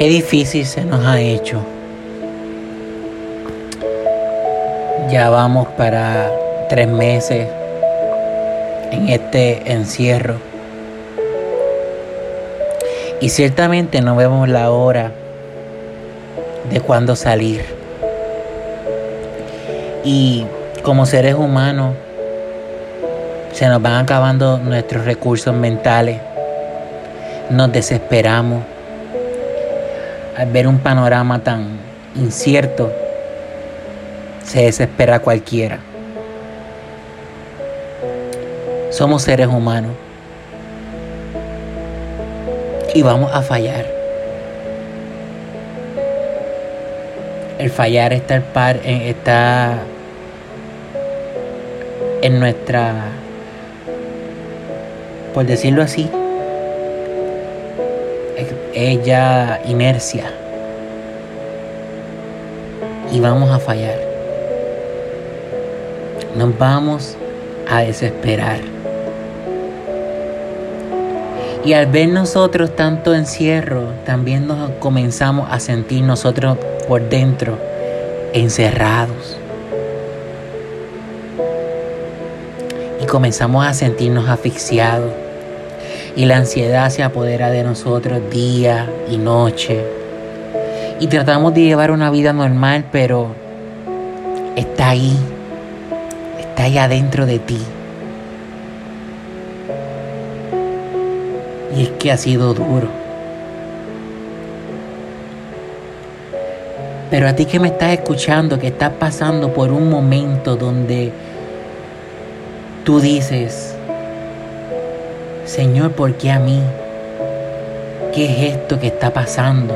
Qué difícil se nos ha hecho. Ya vamos para tres meses en este encierro. Y ciertamente no vemos la hora de cuándo salir. Y como seres humanos se nos van acabando nuestros recursos mentales. Nos desesperamos al ver un panorama tan incierto, se desespera cualquiera. Somos seres humanos y vamos a fallar. El fallar está, en nuestra, por decirlo así, ella inercia. Y vamos a fallar. Nos vamos a desesperar. Y al ver nosotros tanto encierro, también nos comenzamos a sentir nosotros por dentro encerrados. Y comenzamos a sentirnos asfixiados y la ansiedad se apodera de nosotros día y noche. Y tratamos de llevar una vida normal, pero está ahí, está ahí adentro de ti. Y es que ha sido duro. Pero a ti que me estás escuchando, que estás pasando por un momento donde tú dices, Señor, ¿por qué a mí? ¿Qué es esto que está pasando?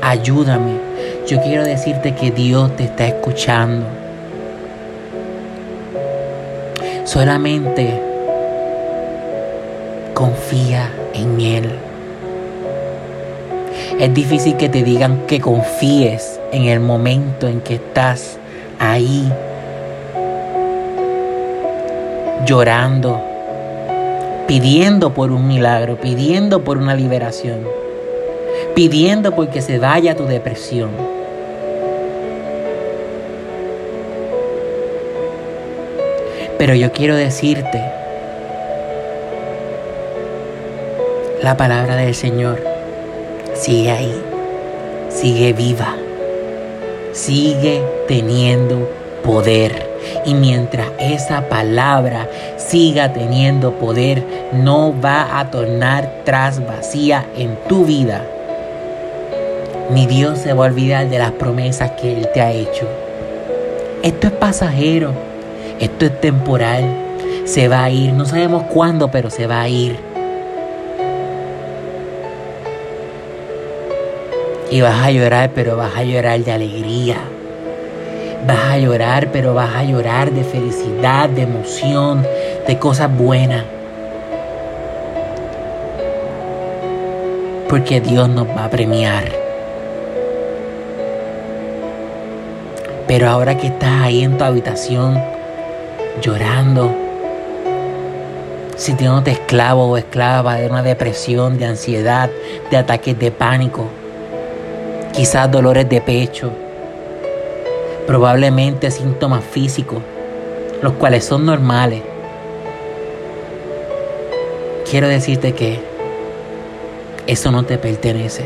Ayúdame. Yo quiero decirte que Dios te está escuchando. Solamente confía en Él. Es difícil que te digan que confíes en el momento en que estás ahí llorando pidiendo por un milagro, pidiendo por una liberación, pidiendo por que se vaya tu depresión. Pero yo quiero decirte la palabra del Señor. Sigue ahí, sigue viva, sigue teniendo poder. Y mientras esa palabra siga teniendo poder, no va a tornar tras vacía en tu vida. Ni Dios se va a olvidar de las promesas que Él te ha hecho. Esto es pasajero, esto es temporal, se va a ir, no sabemos cuándo, pero se va a ir. Y vas a llorar, pero vas a llorar de alegría. Vas a llorar, pero vas a llorar de felicidad, de emoción, de cosas buenas. Porque Dios nos va a premiar. Pero ahora que estás ahí en tu habitación llorando, sintiéndote esclavo o esclava de una depresión, de ansiedad, de ataques de pánico, quizás dolores de pecho, probablemente síntomas físicos, los cuales son normales. Quiero decirte que eso no te pertenece.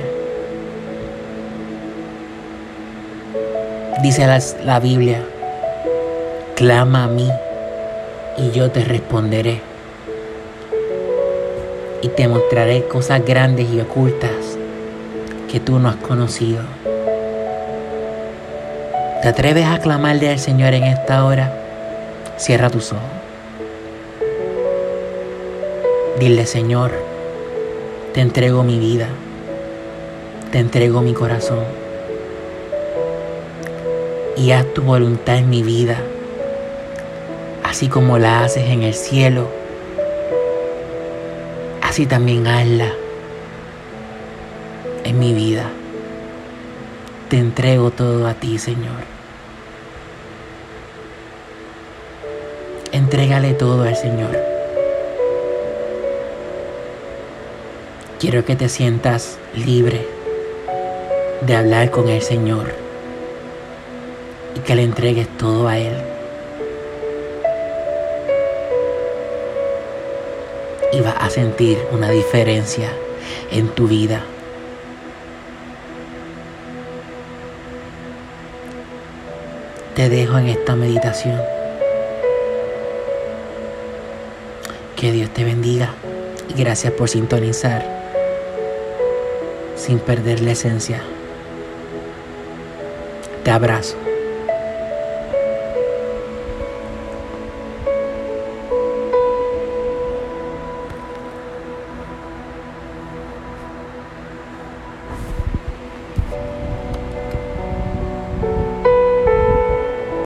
Dice la, la Biblia, clama a mí y yo te responderé. Y te mostraré cosas grandes y ocultas que tú no has conocido. ¿Te atreves a clamarle al Señor en esta hora? Cierra tus ojos. Dile, Señor, te entrego mi vida, te entrego mi corazón y haz tu voluntad en mi vida, así como la haces en el cielo, así también hazla en mi vida. Te entrego todo a ti, Señor. Entrégale todo al Señor. Quiero que te sientas libre de hablar con el Señor y que le entregues todo a Él. Y vas a sentir una diferencia en tu vida. Te dejo en esta meditación. Que Dios te bendiga y gracias por sintonizar sin perder la esencia. Te abrazo.